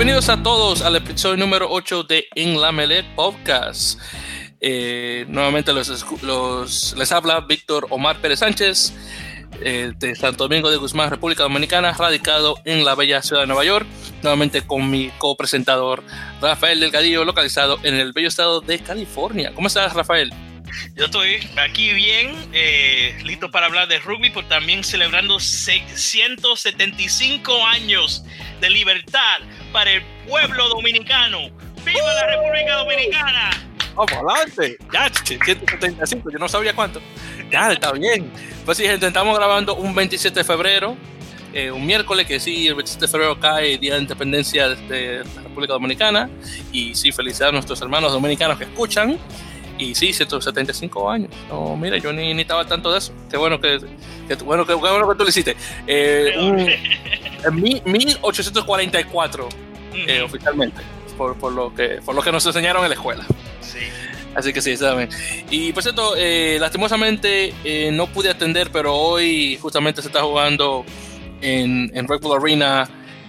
bienvenidos a todos al episodio número 8 de En la Melee Podcast. Eh, nuevamente los, los, les habla Víctor Omar Pérez Sánchez eh, de Santo Domingo de Guzmán, República Dominicana, radicado en la bella ciudad de Nueva York, nuevamente con mi copresentador Rafael Delgadillo, localizado en el bello estado de California. ¿Cómo estás, Rafael? Yo estoy aquí bien, eh, listo para hablar de rugby, pero también celebrando 675 años de libertad para el pueblo dominicano. ¡Viva la República Dominicana! Vamos adelante. Ya, 175, yo no sabía cuánto. Ya, está bien. Pues sí, gente, estamos grabando un 27 de febrero, eh, un miércoles, que sí, el 27 de febrero cae Día de Independencia de la República Dominicana. Y sí, felicidades a nuestros hermanos dominicanos que escuchan. Y sí, 175 años. No, mira, yo ni, ni estaba tanto de eso. Qué bueno que, que bueno, que, bueno que tú lo hiciste. Eh, en 1844, eh, oficialmente, por, por, lo que, por lo que nos enseñaron en la escuela. Sí. Así que sí, saben. Y por cierto, eh, lastimosamente eh, no pude atender, pero hoy justamente se está jugando en, en Red Bull Arena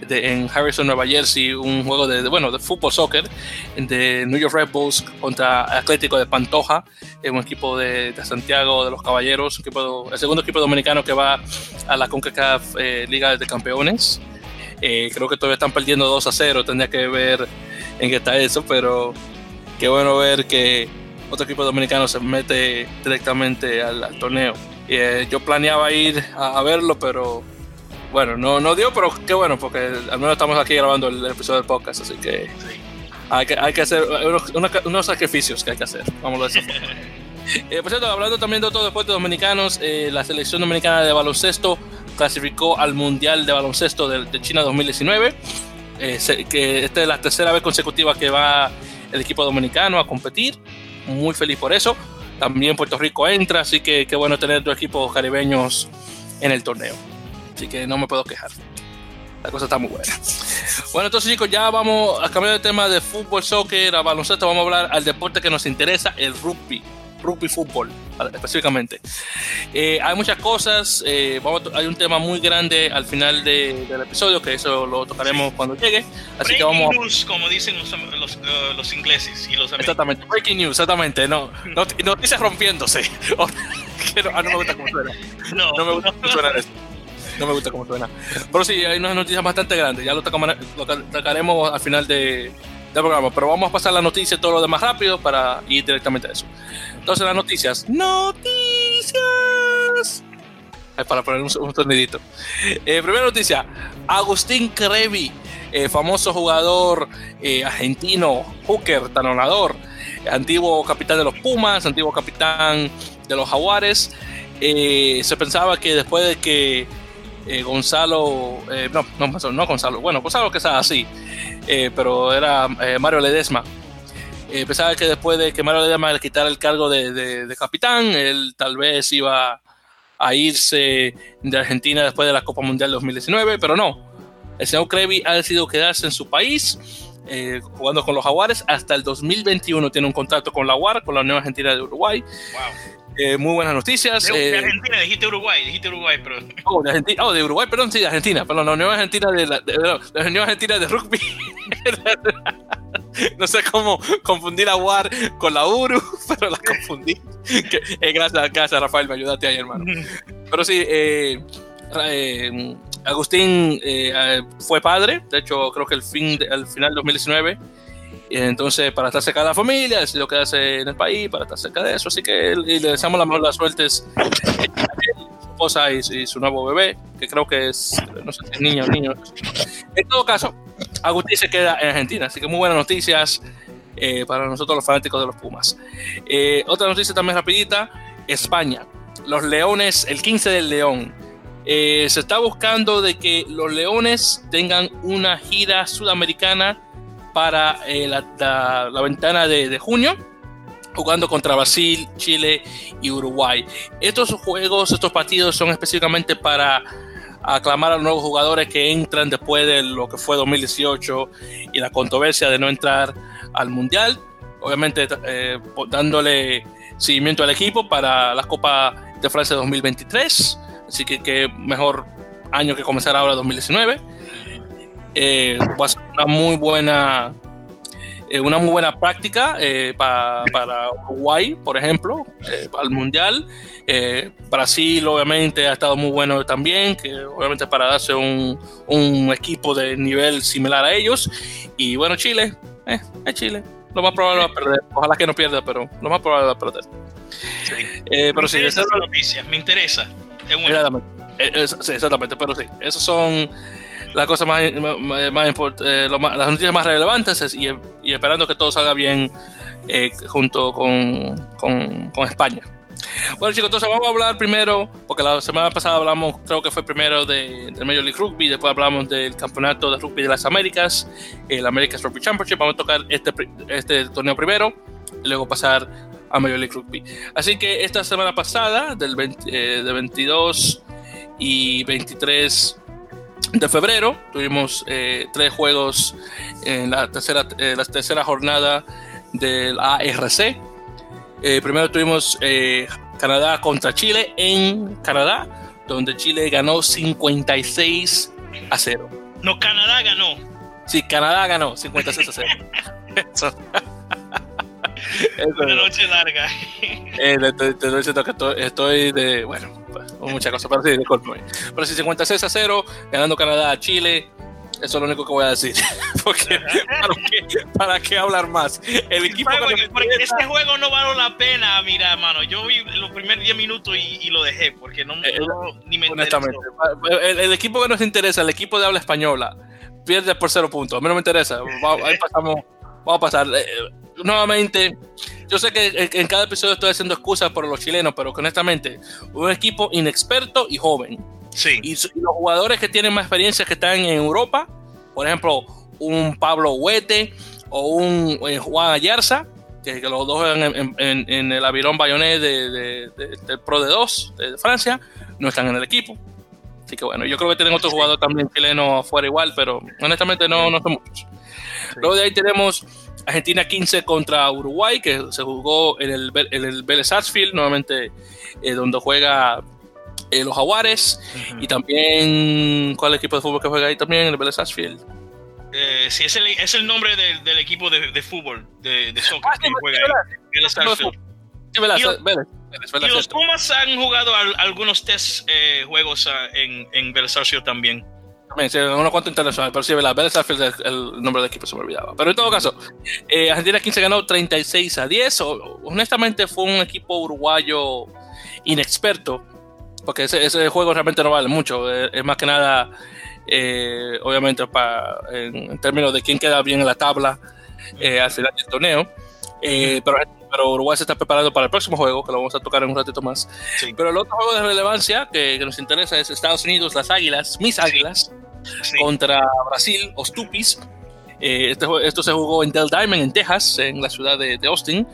de, en Harrison, Nueva Jersey, un juego de, bueno, de fútbol soccer de New York Red Bulls contra Atlético de Pantoja, un equipo de, de Santiago de los Caballeros, equipo, el segundo equipo dominicano que va a la CONCACAF eh, Liga de Campeones. Eh, creo que todavía están perdiendo 2 a 0, tendría que ver en qué está eso, pero qué bueno ver que otro equipo dominicano se mete directamente al, al torneo. Eh, yo planeaba ir a, a, verlo, pero bueno, no, no dio, pero qué bueno, porque al menos estamos aquí grabando el, episodio del podcast, así que sí. hay, que hay que hacer unos, unos, sacrificios que hay que hacer, vamos a decir. eh, por cierto, hablando también de otros deportes dominicanos, eh, la selección dominicana de baloncesto clasificó al Mundial de Baloncesto de, de China 2019, eh, se, que esta es la tercera vez consecutiva que va el equipo dominicano a competir. Muy feliz por eso. También Puerto Rico entra, así que qué bueno tener dos equipos caribeños en el torneo. Así que no me puedo quejar. La cosa está muy buena. Bueno, entonces chicos, ya vamos a cambiar de tema de fútbol, soccer, a baloncesto. Vamos a hablar al deporte que nos interesa, el rugby. Rugby fútbol, específicamente. Eh, hay muchas cosas. Eh, vamos a, hay un tema muy grande al final de, del episodio, que eso lo tocaremos cuando llegue. Así breaking que vamos. News, como dicen los, los, uh, los ingleses y los Exactamente, breaking news, exactamente. No, no, noticias rompiéndose. no, ah, no me gusta cómo suena. No, no me gusta cómo suena eso. No me gusta cómo suena. Pero sí, hay unas noticias bastante grandes. Ya lo, tocaremos al final de, del programa. Pero vamos a pasar la noticia todo lo demás rápido para ir directamente a eso. Entonces, las noticias. ¡Noticias! Para poner un, un sonidito. Eh, primera noticia: Agustín Crevi, eh, famoso jugador eh, argentino, hooker, talonador, antiguo capitán de los Pumas, antiguo capitán de los Jaguares. Se pensaba que después de que eh, Gonzalo, eh, no, no, no, Gonzalo, bueno, Gonzalo que estaba así, eh, pero era Mario Ledesma. pensaba que después de que Mario Ledesma le quitara el cargo de, de, capitán, él tal vez iba a irse de Argentina después de la Copa Mundial 2019, pero no. El señor Crevi ha decidido quedarse en su país. Jugando con los Jaguares hasta el 2021 tiene un contrato con la UAR, con la Unión Argentina de Uruguay. Wow. Eh, muy buenas noticias. De, de, Argentina, dijiste Uruguay, dijiste Uruguay, pero. Oh, de, Argentina, oh, de Uruguay, perdón, sí, de Argentina, perdón, la Unión Argentina de la, de, la Unión Argentina de Rugby. no sé cómo confundir a WAR con la URU, pero la confundí. que, eh, gracias, gracias, Rafael, me ayudaste ahí, hermano. Pero sí, eh, eh, Agustín fue padre, de hecho, creo que el fin, al final de 2019 entonces, para estar cerca de la familia, decidió quedarse en el país, para estar cerca de eso. Así que y le deseamos la mejor las suertes a su esposa y, y, su nuevo bebé, que creo que es, no sé es niño niño. En todo caso, Agustín se queda en Argentina. Así que muy buenas noticias eh, para nosotros los fanáticos de los Pumas. Eh, otra noticia también rapidita, España. Los Leones, el 15 del León. Eh, se está buscando de que los Leones tengan una gira sudamericana para eh, la, ventana de, junio, jugando contra Brasil, Chile y Uruguay. Estos juegos, estos partidos son específicamente para aclamar a los nuevos jugadores que entran después de lo que fue 2018 y la controversia de no entrar al Mundial. Obviamente eh, dándole seguimiento al equipo para la Copa de Francia 2023. Así que qué mejor año que comenzar ahora 2019. Eh, pues, una muy buena eh, una muy buena práctica eh, para Uruguay, por ejemplo, eh, para el Mundial. Brasil, obviamente, ha estado muy bueno también, que obviamente para darse un, un equipo de nivel similar a ellos. Y bueno, Chile, es Chile. Lo más probable va a perder. Ojalá que no pierda, pero lo más probable va a perder. Sí. pero sí, esa es la noticia, me interesa. sí, exactamente, pero sí, esos son las cosas más, más, eh, las noticias más relevantes y, esperando que todo salga bien eh, junto con, con, España. Bueno chicos, entonces vamos a hablar primero, porque la semana pasada hablamos, creo que fue primero de, del Major League Rugby, después hablamos del Campeonato de Rugby de las Américas, el America's Rugby Championship, vamos a tocar este, este torneo primero, y luego pasar a Major League Rugby. Así que esta semana pasada, del eh, de 22 y 23 de febrero. Tuvimos eh, tres juegos en la tercera, eh, la tercera jornada del ARC. Eh, primero tuvimos Canadá contra Chile en Canadá, donde Chile ganó 56 a 0. No, Canadá ganó. Sí, Canadá ganó 56 a 0. Eso. Una noche larga. estoy, estoy de. Bueno, muchas cosas, pero sí, disculpe. Pero si 56 a 0, ganando Canadá a Chile, eso es lo único que voy a decir. Porque, ¿para qué, hablar más? El equipo porque, este juego no vale la pena, mira, mano. Yo vi los primeros 10 minutos y, lo dejé, porque no, eh, ni me Honestamente, el, equipo que nos interesa, el equipo de habla española, pierde por cero puntos. A mí no me interesa. ahí pasamos, vamos a pasar. Nuevamente, yo sé que en cada episodio estoy haciendo excusas por los chilenos, pero honestamente, un equipo inexperto y joven. Sí. Y, los jugadores que tienen más experiencia que están en Europa, por ejemplo, un Pablo Huete o un eh, Juan Ayarza, que, los dos en, en, el Avirón Bayonet de, del Pro de 2 de Francia, no están en el equipo. Así que bueno, yo creo que tienen otros jugadores también chilenos afuera igual, pero honestamente no, no son muchos. Luego de ahí tenemos Argentina 15 contra Uruguay, que se jugó en el, en el Vélez Sarsfield, nuevamente eh, donde juega eh, los Jaguares. Y también, ¿cuál equipo de fútbol que juega ahí también? En el Vélez Sarsfield. Eh, sí, es el, es el nombre del, del equipo de, de, fútbol, de, de soccer ah, que juega ahí. Vélez Sarsfield. y, los Pumas han jugado algunos test eh, juegos uh, en, en Vélez Sarsfield también. También, sí, unos cuantos internacionales, pero sí, la Vélez es el nombre del equipo, se me olvidaba. Pero en todo caso, eh, Argentina 15 ganó 36 a 10. honestamente, fue un equipo uruguayo inexperto, porque ese, ese juego realmente no vale mucho. Eh, es más que nada, eh, obviamente, para, en, términos de quién queda bien en la tabla al final del torneo. pero pero Uruguay se está preparando para el próximo juego, que lo vamos a tocar en un ratito más. Pero el otro juego de relevancia que, nos interesa es Estados Unidos, las Águilas, mis Águilas, contra Brasil, Ostupis. Eh, este, esto se jugó en Del Diamond, en Texas, en la ciudad de, Austin,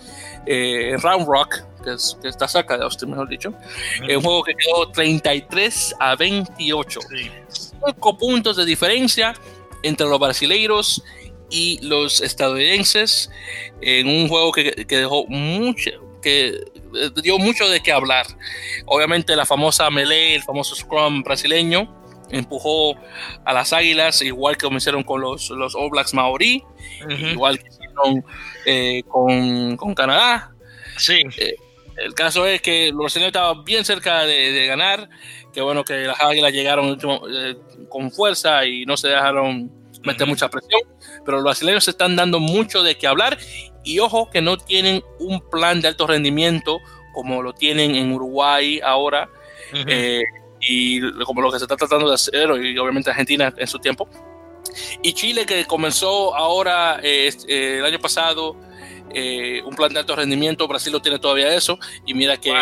eh, en Round Rock, que, está cerca de Austin, mejor dicho. un juego que quedó 33 a 28. 5 puntos de diferencia entre los brasileiros y los estadounidenses en un juego que, dejó mucho, que eh, dio mucho de qué hablar. Obviamente la famosa melee, el famoso scrum brasileño, empujó a las águilas, igual que como hicieron con los, los All Blacks Maori, igual que hicieron eh, con, con, Canadá. Sí. Eh, el caso es que los brasileños estaban bien cerca de, ganar, que bueno que las águilas llegaron con fuerza y no se dejaron meter mucha presión. Pero los brasileños se están dando mucho de qué hablar y ojo que no tienen un plan de alto rendimiento como lo tienen en Uruguay ahora. Eh, y como lo que se está tratando de hacer y obviamente Argentina en su tiempo. Y Chile que comenzó ahora eh, el año pasado eh, un plan de alto rendimiento, Brasil no tiene todavía eso y mira que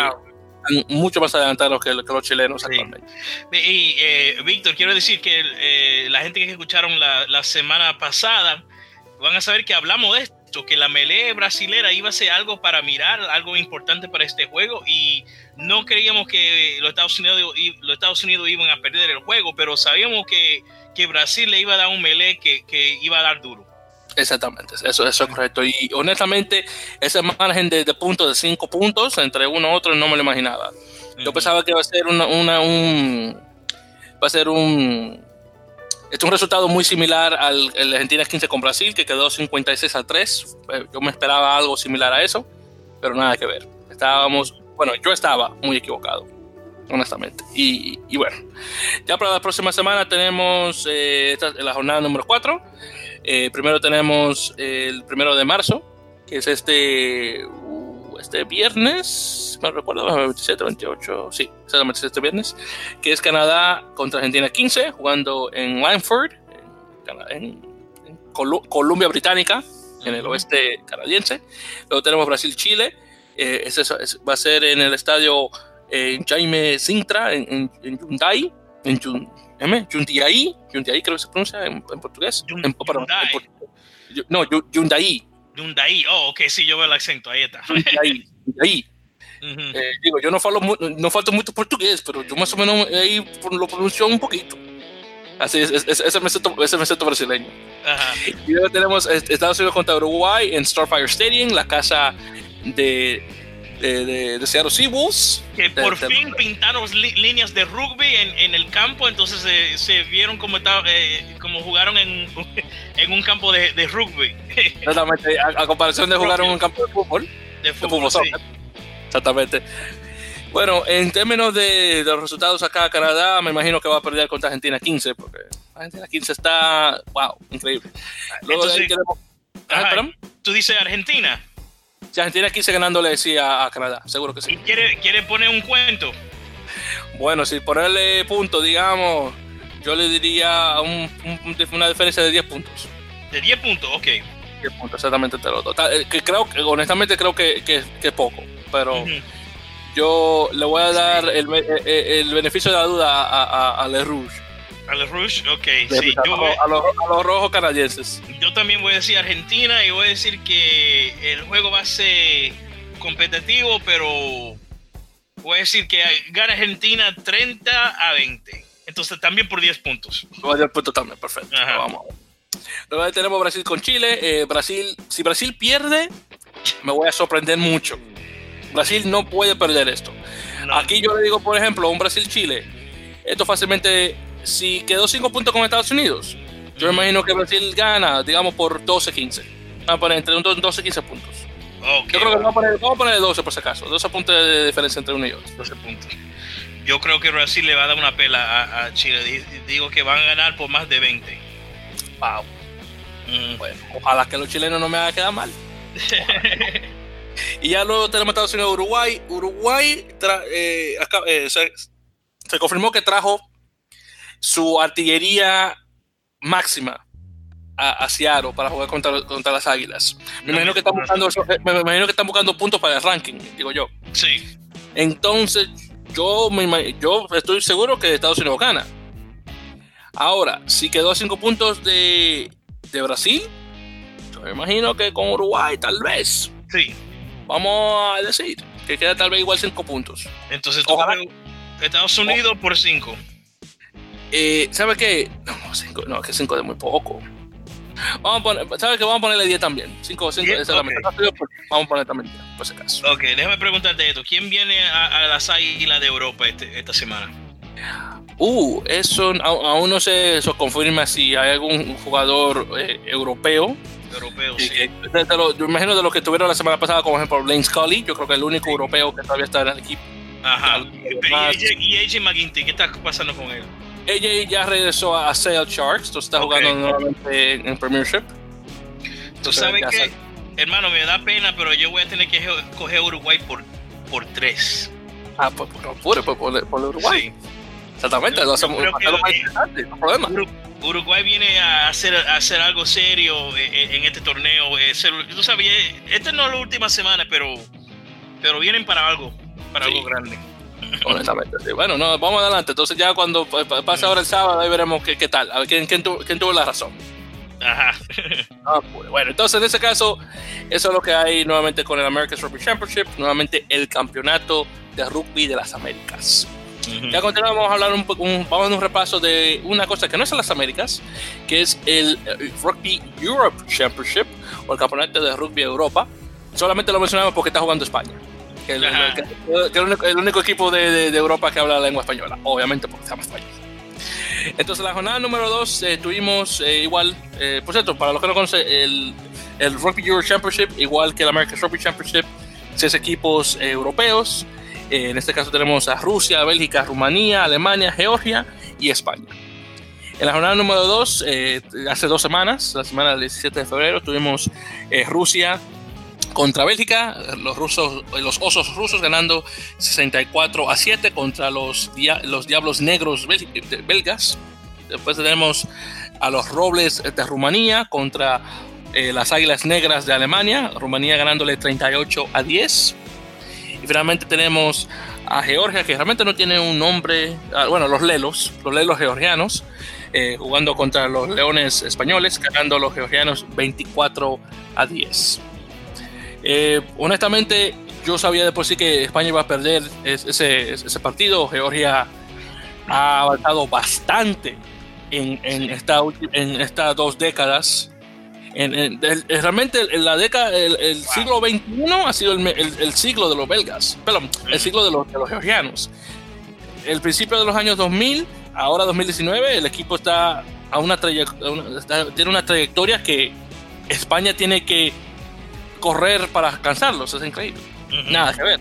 mucho más adelantados que, los chilenos actualmente. Y eh, Víctor, quiero decir que eh, la gente que escucharon la, la, semana pasada van a saber que hablamos de esto, que la melee brasilera iba a ser algo para mirar, algo importante para este juego y no creíamos que los Estados Unidos, los Estados Unidos iban a perder el juego, pero sabíamos que, que Brasil le iba a dar un melee que, que iba a dar duro. Exactamente, eso, eso es correcto. Y honestamente, ese margen de, de puntos de cinco puntos entre uno y otro no me lo imaginaba. Yo pensaba que iba a ser una, una un va a ser un Este es un resultado muy similar al el Argentina 15 con Brasil, que quedó 56 a 3. Eh, Yo me esperaba algo similar a eso, pero nada que ver. Estábamos, bueno, yo estaba muy equivocado, honestamente. Y, y bueno, ya para la próxima semana tenemos eh, esta- la jornada número 4. primero tenemos el primero de marzo, que es este, este viernes, no recuerdo, 27, 28, sí, exactamente este viernes, que es Canadá contra Argentina 15, jugando en Langford, en, en- en Colu- Columbia Británica, en el oeste canadiense. Luego tenemos Brasil-Chile, eh, ese es- va a ser en el estadio eh, Jaime Sintra, en, en, en Hyundai, en ¿M? Jundiaí, Jundiaí creo que se pronuncia en, en portugués. En- en Hyundai. Yu- no, Yu- Hyundai, Hyundai. Oh, ok, sí, yo veo el acento. Ahí está. Hyundai. Eh, digo, yo no falo, no falto mucho portugués, pero yo más o menos ahí lo pronuncio un poquito. Así es, es- es- ese me siento, ese me siento brasileño. Ajá. Y luego tenemos eh, Estados Unidos contra Uruguay en Starfire Stadium, la casa de, de, de, de Seattle Seawolves. Que por de- fin pintaron li- líneas de rugby en, en el campo, entonces eh, se vieron como, estaba, eh, como jugaron en, en un campo de, de rugby. Exactamente, a, a comparación de jugar en un campo de fútbol. De fútbol, fútbol sí. Exactamente. Bueno, en términos de, los resultados acá, Canadá me imagino que va a perder contra Argentina 15, porque Argentina 15 está, wow, increíble. Luego de ahí Entonces, tenemos, Ajá, tú dices Argentina Sí, Argentina 15 ganándole sí a, a Canadá, seguro que y sí. quiere, quiere poner un cuento. Bueno, si ponerle puntos, digamos, yo le diría un- un- una diferencia de 10 puntos. De 10 puntos, ok. 10 puntos, exactamente entre los dos. Eh, Que creo, honestamente creo que, que, que es poco, pero yo le voy a dar el, eh, eh, el beneficio de la duda a, a, a Le Rouge. A los Rush, ok. Sí, a, yo, voy- a los, a los rojos canadienses. yo también voy a decir Argentina y voy a decir que el juego va a ser competitivo, pero voy a decir que gana Argentina 30 a 20. Entonces también por 10 puntos. Voy a dar punto también, perfecto. Ajá. Vamos. Luego tenemos Brasil con Chile. Eh, Brasil, si Brasil pierde, me voy a sorprender mucho. Brasil no puede perder esto. No, Aquí yo le digo, por ejemplo, un Brasil-Chile. Esto fácilmente, si quedó 5 puntos con Estados Unidos, yo imagino que Brasil gana, digamos, por 12-15. Vamos a poner entre un 12-15 puntos. ok, Yo creo que vamos a, poner, vamos a poner 12 por si acaso. 12 puntos de diferencia entre uno y otro. 12 puntos. Yo creo que Brasil le va a dar una pela a, a Chile. Di- Digo que van a ganar por más de 20. Wow. Mm. Bueno, ojalá que los chilenos no me hagan quedar mal. Y ya luego tenemos Estados Unidos Uruguay. Uruguay tra- eh, acá, eh, se, se confirmó que trajo su artillería máxima a, a Seattle para jugar contra, contra las Águilas. Me imagino, que están buscando, eh, me imagino que están buscando puntos para el ranking, digo yo. Sí. Entonces, yo, me yo estoy seguro que Estados Unidos gana. Ahora, si quedó a cinco puntos de, de Brasil, yo me imagino que con Uruguay tal vez. Sí. Vamos a decir que queda tal vez igual 5 puntos. Entonces tú Estados Unidos por 5. Eh, ¿Sabe qué? No, no, cinco, no, que 5 es muy poco. Vamos a poner, ¿sabe qué? Vamos a ponerle 10 también. 5, 5, Diez, esa es la. Vamos a poner también 10, por si acaso. Ok, déjame preguntarte esto. ¿Quién viene a, a las águilas de Europa este- esta semana? Uh, eso aún no se eso confirma si hay algún jugador eh, europeo. Europeo, sí. que- de- de lo- yo imagino de los que estuvieron la semana pasada, como por ejemplo Lane Scully. Yo creo que el único europeo que todavía está en el equipo. Ajá. Pero ¿Y AJ, y AJ McGuinty? ¿Qué está pasando con él? AJ ya regresó a Sale Sharks, entonces está Ok. jugando nuevamente en, Premiership. Tú sabes que, hermano, me da pena, pero yo voy a tener que ge- coger Uruguay por, por 3. Ah, pues, no apure, pues ponle, ponle Uruguay. Sí. Exactamente, lo hacemos no hay problema. Uru- Uruguay viene a hacer, a hacer algo serio eh, eh, en este torneo. eh, tú sabes, esta no es la última semana, pero, pero vienen para algo, para Sí. algo grande. Honestamente, sí. Bueno, no, vamos adelante. Entonces, ya cuando pa- pa- pase ahora el sábado, ahí veremos qué, qué tal. A ver quién, quién, tuvo, quién tuvo la razón. Ajá. Ah, pues, bueno, entonces en ese caso, eso es lo que hay nuevamente con el American Rugby Championship, nuevamente el campeonato de rugby de las Américas. Ya continuamos vamos a hablar un, un- vamos a dar un repaso de una cosa que no es en las Américas, que es el eh, Rugby Europe Championship o el campeonato de rugby de Europa. Solamente lo mencionamos porque está jugando España. Que, el, el único, el único equipo de, de- de Europa que habla la lengua española, obviamente porque se llama España. Entonces, la jornada número 2 eh, tuvimos eh, igual, eh, por cierto, para los que no conocen, el, el Rugby Euro Championship, igual que el American Rugby Championship, seis equipos europeos. en este caso tenemos a Rusia, Bélgica, Rumanía, Alemania, Georgia y España. En la jornada número 2, hace dos semanas, la semana del 17 de febrero, tuvimos Rusia contra Bélgica, los rusos, los osos rusos ganando 64 a 7 contra los, los Diablos Negros belgas. Después tenemos a los Robles de Rumanía contra eh, las Águilas Negras de Alemania, Rumanía ganándole 38 a 10. Y finalmente tenemos a Georgia, que realmente no tiene un nombre, ah, bueno, los Lelos, los Lelos georgianos, eh, jugando contra los Leones españoles, ganando los georgianos 24 a 10. Eh, honestamente, yo sabía de por sí que España iba a perder ese, ese partido. Georgia ha avanzado bastante en, en, esta, en estas dos décadas. En, realmente en la década, el, siglo XXI ha sido el, el, siglo de los belgas, perdón, el siglo de los, de los georgianos. El principio de los años 2000, ahora 2019, el equipo está a una, tiene una trayectoria que España tiene que correr para alcanzarlos, es increíble. Nada que ver.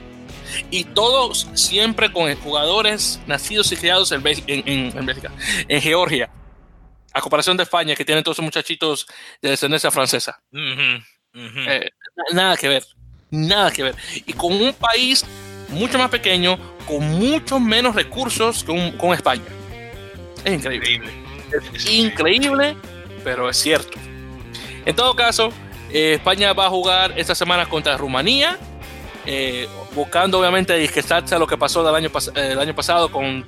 Y todos siempre con jugadores nacidos y criados en, en, en, Georgia. A comparación de España, que tiene todos esos muchachitos de descendencia francesa. Eh, nada que ver. Nada que ver. Y con un país mucho más pequeño, con mucho menos recursos que con España. Es increíble. Es increíble, pero es cierto. En todo caso, eh, España va a jugar esta semana contra Rumanía, eh, buscando obviamente disquestarse a lo que pasó del año, eh, el año pasado con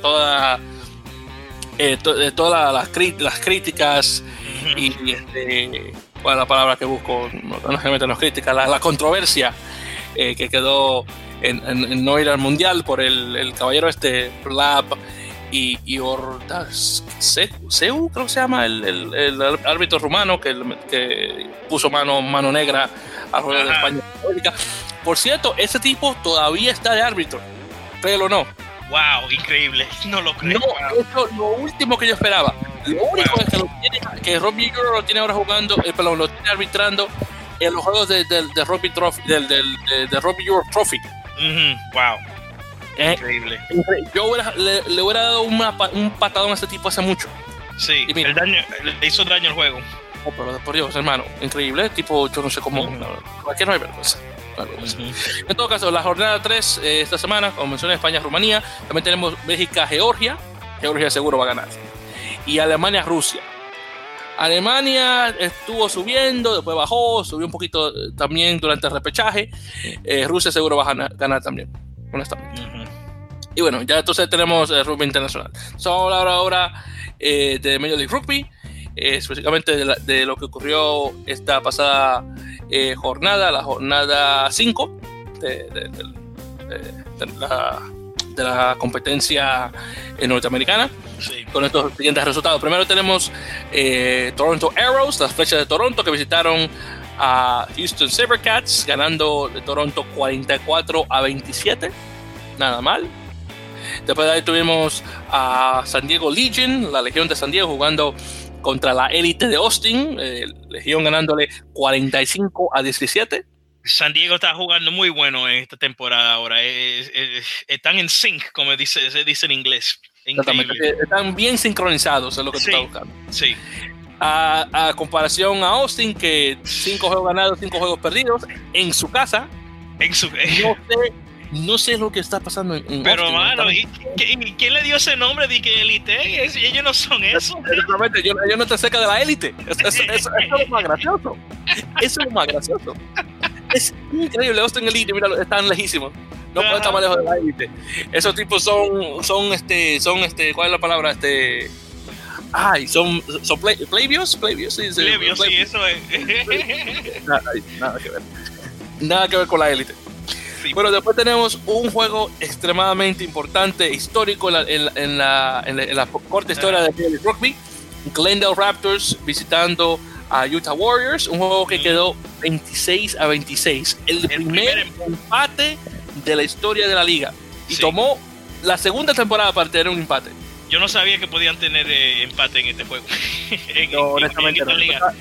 toda, todas las, las, críticas y, este, ¿cuál es la palabra que busco? No, no, no críticas, la, controversia que quedó en, no ir al mundial por el, el caballero este Lab y, y Seu, creo que se llama, el, el, árbitro rumano que, que, puso mano, mano negra al juego de España. Por cierto, ese tipo todavía está de árbitro, créelo o no. Wow, increíble, no lo creo. No, eso es lo último que yo esperaba. Lo único es que, lo tiene, que Robbie lo tiene ahora jugando, eh, perdón, lo tiene arbitrando en los juegos de, de, de Robbie Trophy, del, del, de, de Robbie Euro Trophy. Wow. Increíble. Yo le, hubiera dado un patadón a ese tipo hace mucho. Sí, el daño, le hizo daño al juego. Oh, pero por Dios, hermano, increíble. Tipo, yo no sé cómo. No hay vergüenza. En todo caso, la jornada 3 eh, esta semana, como mencioné, España-Rumanía. También tenemos Bélgica-Georgia. Georgia seguro va a ganar. Y Alemania-Rusia. Alemania estuvo subiendo, después bajó, subió un poquito eh, también durante el repechaje. Eh, Rusia seguro va a ganar, también, honestamente. Y bueno, ya entonces tenemos el rugby internacional. Vamos a hablar ahora eh, de Major League Rugby, eh, específicamente de, lo que ocurrió esta pasada eh, jornada, la jornada 5 de, la, competencia norteamericana. Con estos siguientes resultados. Primero tenemos Toronto Arrows, las flechas de Toronto que visitaron a Houston Sabercats, ganando de Toronto 44 a 27. Nada mal. Después de ahí tuvimos a San Diego Legion, la Legión de San Diego, jugando contra la élite de Austin, eh, Legión ganándole 45 a 17. San Diego está jugando muy bueno en esta temporada ahora. están en sync, como dice, se dice en inglés. Están bien sincronizados, es lo que sí, buscando. Sí. A, a, comparación a Austin, que cinco juegos ganados, cinco juegos perdidos en su casa. En su, no sé no sé lo que está pasando en, Pero, mano, ¿y, quién le dio ese nombre de que élite? Ellos no son eso. Exactamente, yo, no estoy cerca de la élite. Eso, es lo más gracioso. Eso es lo más gracioso. Es increíble, Austin Elite, mira, están lejísimos. No pueden estar más lejos de la élite. Esos tipos son, son, este, son, este, ¿cuál es la palabra? Este, ay, son, son play, Playbios, sí, sí, sí, eso es. nada, nada que ver. Nada que ver con la élite. Bueno, después tenemos un juego extremadamente importante, histórico en la, en la, corta historia de rugby. Glendale Raptors visitando a Utah Warriors, un juego que quedó 26 a 26. El, primer, empate de la historia de la liga. Y tomó la segunda temporada para tener un empate. yo no sabía que podían tener eh, empate en este juego. en, Yo, honestamente, en esta no. liga.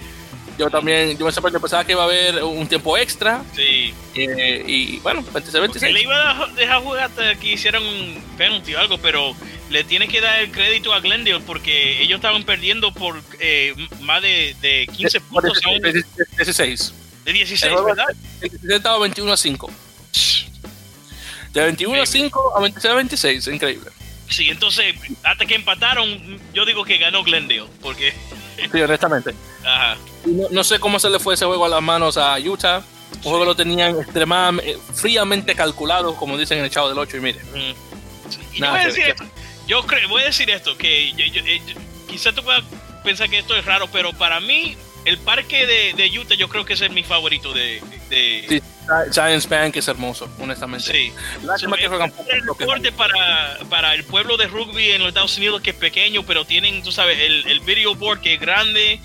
Yo también, yo me pensaba que iba a haber un tiempo extra. Sí. eh, y bueno, 26 Porque 26. le iba a dejar jugar hasta que hicieran un penalty o algo, pero le tiene que dar el crédito a Glendale porque ellos estaban perdiendo por eh, más de, de 15 puntos, a un- 16. de 16, El ¿verdad? El 16 estaba 21 a 5. De 21 a 5 a 26 a 26, increíble. Sí, entonces, hasta que empataron, yo digo que ganó Glendale, porque... Sí, honestamente. Ajá. No, no sé cómo se le fue ese juego a las manos a Utah. Un juego lo tenían extremadamente, fríamente calculado, como dicen en el Chavo del 8. Y mire, Mm. Nada voy a decir esto, yo creo, voy a decir esto, que yo, yo- eh, yo- quizá tú puedas pensar que esto es raro, pero para mí el parque de, de Utah yo creo que ese es mi favorito de... de Sí, Giants Bank es hermoso, honestamente. sí. Lástima que juegan poco. el deporte para, para el pueblo de rugby en los Estados Unidos que es pequeño, pero tienen, tú sabes, el, el video board que es grande,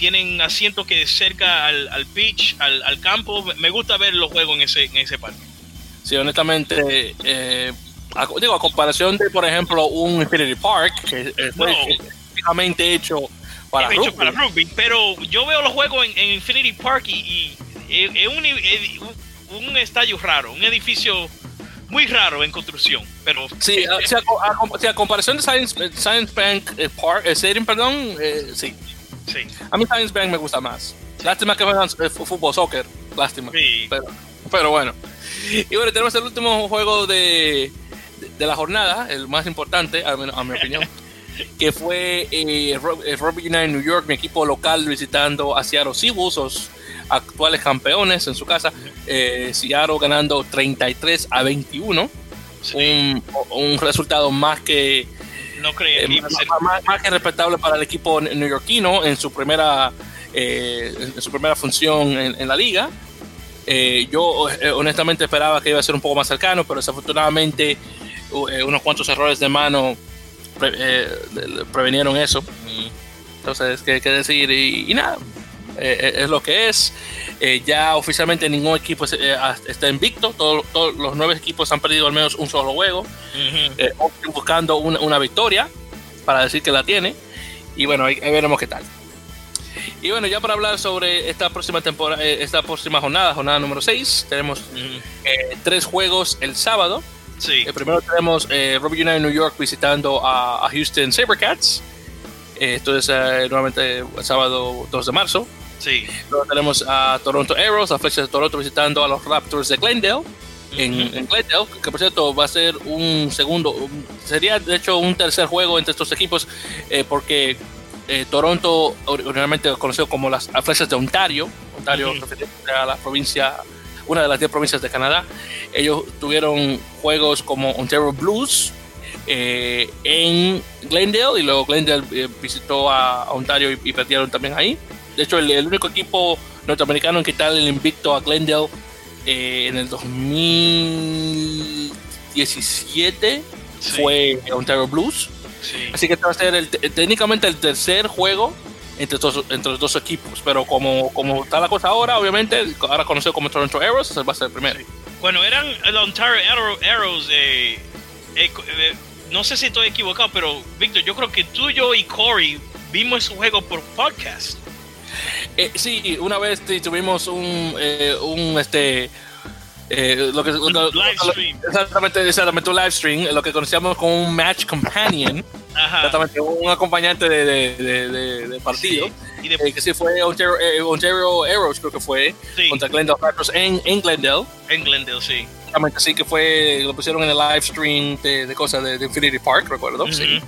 tienen asientos que es cerca al, al pitch, al, al campo. Me gusta ver los juegos en ese, en ese parque. Sí, honestamente, eh, a, digo, a comparación de, por ejemplo, un Infinity Park, que eh, fue No. específicamente hecho para hecho rugby. para rugby, pero yo veo los juegos en, en Infinity Park y, es, un, un- estadio raro, un edificio muy raro en construcción, pero Sí, a, a, a- sí, a comparación de Science, Science Bank eh, Park, eh, Stadium, perdón, eh, sí. Sí, A mí Science Bank me gusta más. Lástima que juegan eh, fútbol, soccer. Lástima. sí. Pero, pero bueno. Y bueno, tenemos el último juego de, de, de la jornada, el más importante, a mi, a mi opinión, que fue eh, eh, Rugby United New York, mi equipo local visitando a Seattle Seahawks, los actuales campeones en su casa. Eh, Seattle ganando 33 a 21. sí. Un, un resultado más que no creía que iba a más, ser. más- que respetable para el equipo ne- neoyorquino en su primera eh, en su primera función en, en la liga. Eh, yo eh, honestamente esperaba que iba a ser un poco más cercano, pero desafortunadamente eh, unos cuantos errores de mano pre- prevenieron eso. Entonces, ¿qué, qué decir? Y, y nada, eh, eh, es lo que es. Eh, ya oficialmente ningún equipo eh, está invicto. Todos, todos los nueve equipos han perdido al menos un solo juego Ujú. eh, Austin buscando una, una victoria para decir que la tiene. Y bueno, ahí, ahí veremos qué tal. Y bueno, ya para hablar sobre esta próxima temporada, esta próxima jornada, jornada número 6, tenemos Ujú. eh, tres juegos el sábado. Sí, El primero tenemos eh, Rugby United New York visitando a, a Houston Sabercats. Eh, esto es nuevamente el sábado 2 de marzo. Sí. Luego tenemos a Toronto Arrows, a Flechas de Toronto visitando a los Raptors de Glendale en, Glendale, que por cierto va a ser un segundo, un- sería de hecho un tercer juego entre estos equipos, eh, porque eh, Toronto, or- originalmente conocido como las Flechas de Ontario, Ontario a la provincia, una de las 10 provincias de Canadá, ellos tuvieron juegos como Ontario Blues eh, en Glendale y luego Glendale eh, visitó a, a Ontario y, y perdieron también ahí. De hecho, el, el único equipo norteamericano en quitar el invicto a Glendale eh, en el 2017 Sí. fue Ontario Blues. Sí. Así que este va a ser el- técnicamente el tercer juego entre, entre los dos equipos. Pero como, como está la cosa ahora, obviamente, ahora conocido como Toronto Arrows, ese va a ser el primero. Bueno, eran el Ontario Arrow- Arrows. eh, eh, eh, no sé si estoy equivocado, pero Víctor, yo creo que tú, yo y Corey vimos ese juego por podcast. Eh, sí, una vez tuvimos un, eh, un este, eh, lo que, lo- exactamente, exactamente un live stream, lo que conocíamos como un match companion, Ajá. exactamente un acompañante de, de, de- de- partido, Sí. Y eh, que sí fue Ontario, eh, Ontario Arrows, creo que fue, sí, contra Glendale Raptors en, en Glendale. en Glendale, sí. Exactamente, sí que fue, lo pusieron en el live stream de, de cosas de, Infinity Park, recuerdo. Sí.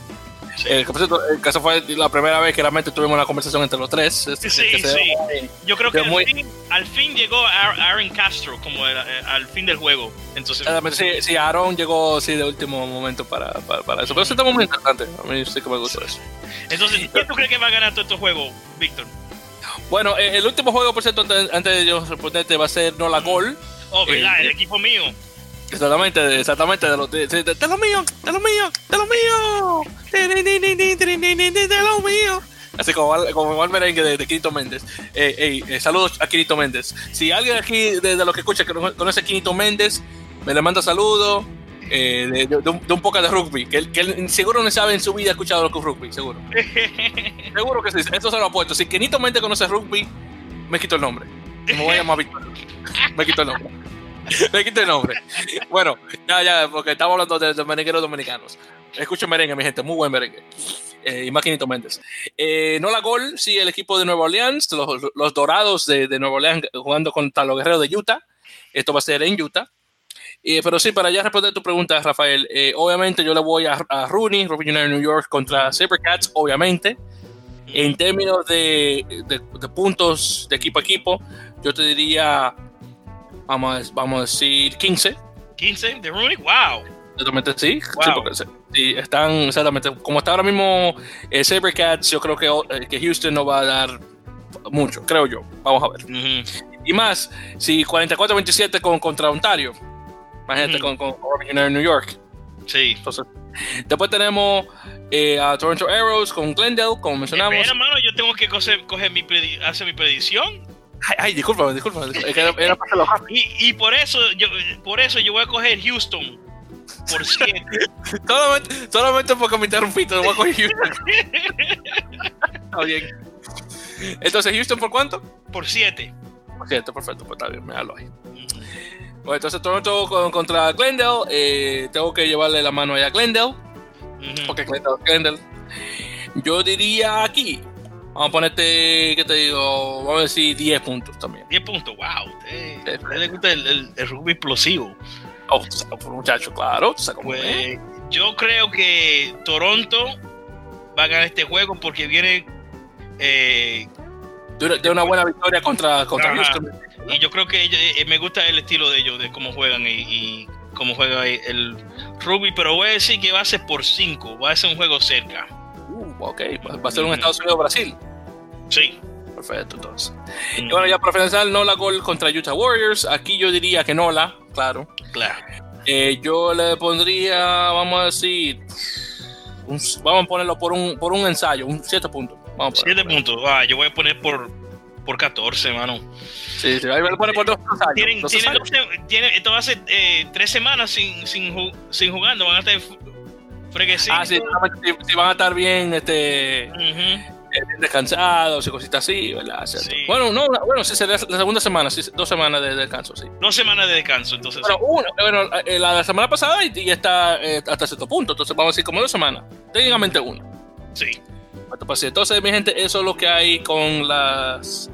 Por cierto, el caso fue la primera vez que realmente tuvimos una conversación entre los tres. este, Sí, se- sí. Yo creo que al, muy- fin, al fin llegó Ar- Aaron Castro como eh, al fin del juego. Entonces, sí, sí, Aaron llegó sí, de último momento para, para, para eso. Pero sí está muy interesante. A mí sí que me gusta eso. entonces ¿quién tú crees que va a ganar todo este juego, Víctor? Bueno, eh, el último juego, por cierto, antes, antes de yo responderte, va a ser No La Gol. Oh, ¿verdad? Eh, el equipo mío. Exactamente, exactamente, de lo, de, lo mío, de lo mío, de lo mío, de lo mío. Así como, como va merengue de, de Quinito Méndez. Eh, eh, saludos a Quinito Méndez. Si alguien aquí de, los que escucha que conoce a Quinito Méndez, me le manda saludos eh, de, un, poco de rugby. Que seguro no sabe en su vida ha escuchado lo que es rugby, seguro. seguro que sí, eso se lo apuesto. Si Quinito Méndez conoce rugby, me quito el nombre. Me voy a llamar Me quito el nombre. me quito el nombre. Bueno, ya, ya, porque estamos hablando de, merengueros dominicanos. Escuchen merengue, mi gente, muy buen merengue. Eh, y más Kenito Méndez. Eh, no la gol, sí, el equipo de Nueva Orleans, los, Dorados de, de, Nueva Orleans jugando contra los Guerreros de Utah. Esto va a ser en Utah. Eh, pero sí, para ya responder tu pregunta, Rafael, eh, obviamente yo le voy a, a Rooney, Rugby United New York contra Sabercats, obviamente. En términos de, de, puntos de equipo a equipo, yo te diría, vamos a, vamos a decir 15. 15 de Rooney, wow. Exactamente, sí. Sí, están, exactamente, como está ahora mismo eh, Sabercats, yo creo que, eh, que Houston no va a dar mucho, creo yo. Vamos a ver. Y más, si 44-27 con, contra Ontario, Imagínate con, con New York. Sí. Entonces, después tenemos eh, a Toronto Arrows con Glendale, como mencionamos. Espera, mano, yo tengo que coger, coger mi hacer mi predicción. Ay, ay discúlpame, discúlpame. y, y por eso yo por eso yo voy a coger Houston por 7. solamente, solamente porque me interrumpiste, voy a coger Houston. está bien. Entonces, ¿Houston por cuánto? Por 7. Por 7, perfecto, pues está bien, me hablo ahí. Bueno, entonces Toronto contra Glendale. Eh, tengo que llevarle la mano a Glendale. Porque Glendale, Glendale. Yo diría aquí. Vamos a ponerte, ¿qué te digo? Vamos a decir 10 puntos también. 10 puntos, wow. Usted, le gusta el, el, rugby explosivo. Oh, muchacho, claro. Pues, yo creo que Toronto va a ganar este juego porque viene eh, de, una, buena victoria contra, contra Houston. Y yo creo que eh, me gusta el estilo de ellos, de cómo juegan y, cómo juega el rugby, pero voy a decir que va a ser por 5, va a ser un juego cerca. Ok, va a ser un Estados Unidos-Brasil. Sí. Perfecto, entonces. Y bueno, ya para finalizar, Nola gol contra Utah Warriors. Aquí yo diría que Nola, claro. Claro. Eh, yo le pondría, vamos a decir, vamos a ponerlo por un, por un ensayo, un 7 puntos. 7 puntos, ah, yo voy a poner por por 14, mano. Sí, sí, ahí me lo pone por dos años. Tienen, tienen, esto va a ser eh, tres semanas sin, sin, sin jugando, van a estar Ah, sí, si, van a estar bien, este, eh, descansados y cositas así, ¿verdad? Sí. Bueno, no, bueno, sí, sería la segunda semana, sí, dos semanas de descanso, sí. Dos semanas de descanso, entonces. Bueno, una, bueno eh, la, semana pasada y, está hasta cierto punto, entonces vamos a decir como dos semanas, técnicamente una. Sí. Entonces, mi gente, eso es lo que hay con las.